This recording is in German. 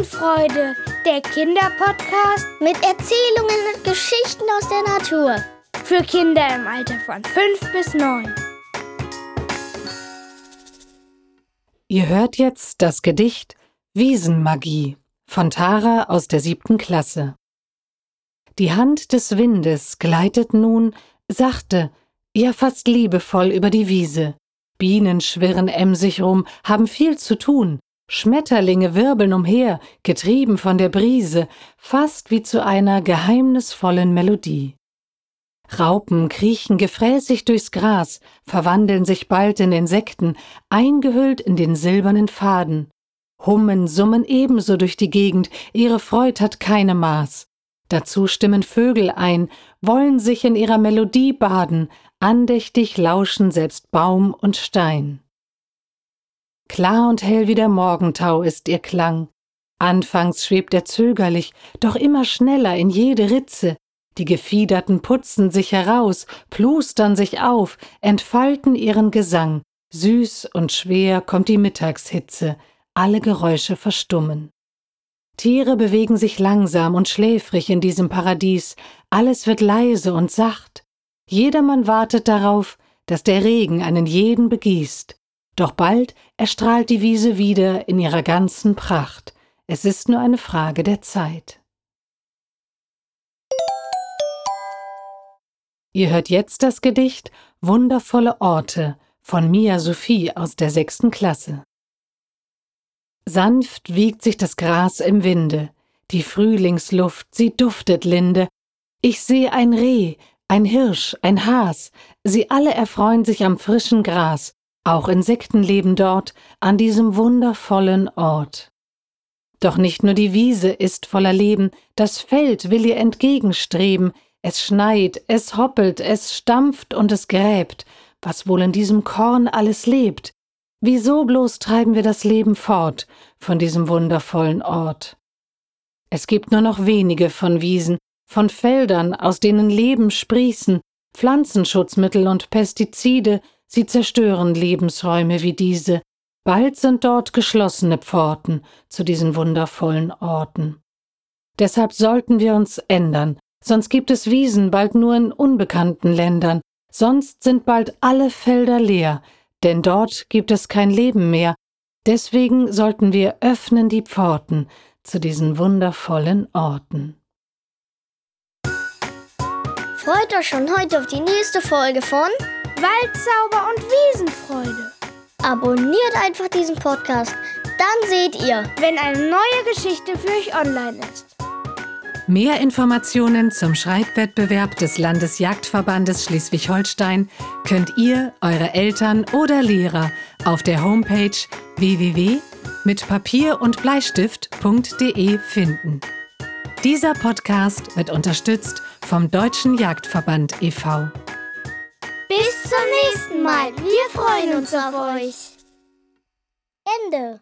Wiesenfreude, der Kinderpodcast mit Erzählungen und Geschichten aus der Natur. Für Kinder im Alter von 5 bis 9. Ihr hört jetzt das Gedicht Wiesenmagie von Tara aus der siebten Klasse. Die Hand des Windes gleitet nun sachte, ja fast liebevoll über die Wiese. Bienen schwirren emsig rum, haben viel zu tun. Schmetterlinge wirbeln umher, getrieben von der Brise, fast wie zu einer geheimnisvollen Melodie. Raupen kriechen gefräßig durchs Gras, verwandeln sich bald in Insekten, eingehüllt in den silbernen Faden. Hummen, summen ebenso durch die Gegend, ihre Freud hat keine Maß. Dazu stimmen Vögel ein, wollen sich in ihrer Melodie baden, andächtig lauschen selbst Baum und Stein. Klar und hell wie der Morgentau ist ihr Klang. Anfangs schwebt er zögerlich, doch immer schneller in jede Ritze. Die Gefiederten putzen sich heraus, plustern sich auf, entfalten ihren Gesang. Süß und schwer kommt die Mittagshitze, alle Geräusche verstummen. Tiere bewegen sich langsam und schläfrig in diesem Paradies, alles wird leise und sacht. Jedermann wartet darauf, dass der Regen einen jeden begießt. Doch bald erstrahlt die Wiese wieder in ihrer ganzen Pracht. Es ist nur eine Frage der Zeit. Ihr hört jetzt das Gedicht Wundervolle Orte von Mia Sophie aus der sechsten Klasse. Sanft wiegt sich das Gras im Winde, die Frühlingsluft, sie duftet linde. Ich seh ein Reh, ein Hirsch, ein Has, sie alle erfreuen sich am frischen Gras, auch Insekten leben dort, an diesem wundervollen Ort. Doch nicht nur die Wiese ist voller Leben, das Feld will ihr entgegenstreben, es schneit, es hoppelt, es stampft und es gräbt, was wohl in diesem Korn alles lebt. Wieso bloß treiben wir das Leben fort von diesem wundervollen Ort? Es gibt nur noch wenige von Wiesen, von Feldern, aus denen Leben sprießen, Pflanzenschutzmittel und Pestizide, Sie zerstören Lebensräume wie diese. Bald sind dort geschlossene Pforten zu diesen wundervollen Orten. Deshalb sollten wir uns ändern, sonst gibt es Wiesen bald nur in unbekannten Ländern, sonst sind bald alle Felder leer, denn dort gibt es kein Leben mehr. Deswegen sollten wir öffnen die Pforten zu diesen wundervollen Orten. Freut euch schon heute auf die nächste Folge von Waldzauber und Wiesenfreude. Abonniert einfach diesen Podcast, dann seht ihr, wenn eine neue Geschichte für euch online ist. Mehr Informationen zum Schreibwettbewerb des Landesjagdverbandes Schleswig-Holstein könnt ihr, eure Eltern oder Lehrer auf der Homepage www.mitpapier und Bleistift.de finden. Dieser Podcast wird unterstützt vom Deutschen Jagdverband e.V. Bis zum nächsten Mal. Wir freuen uns auf euch. Ende.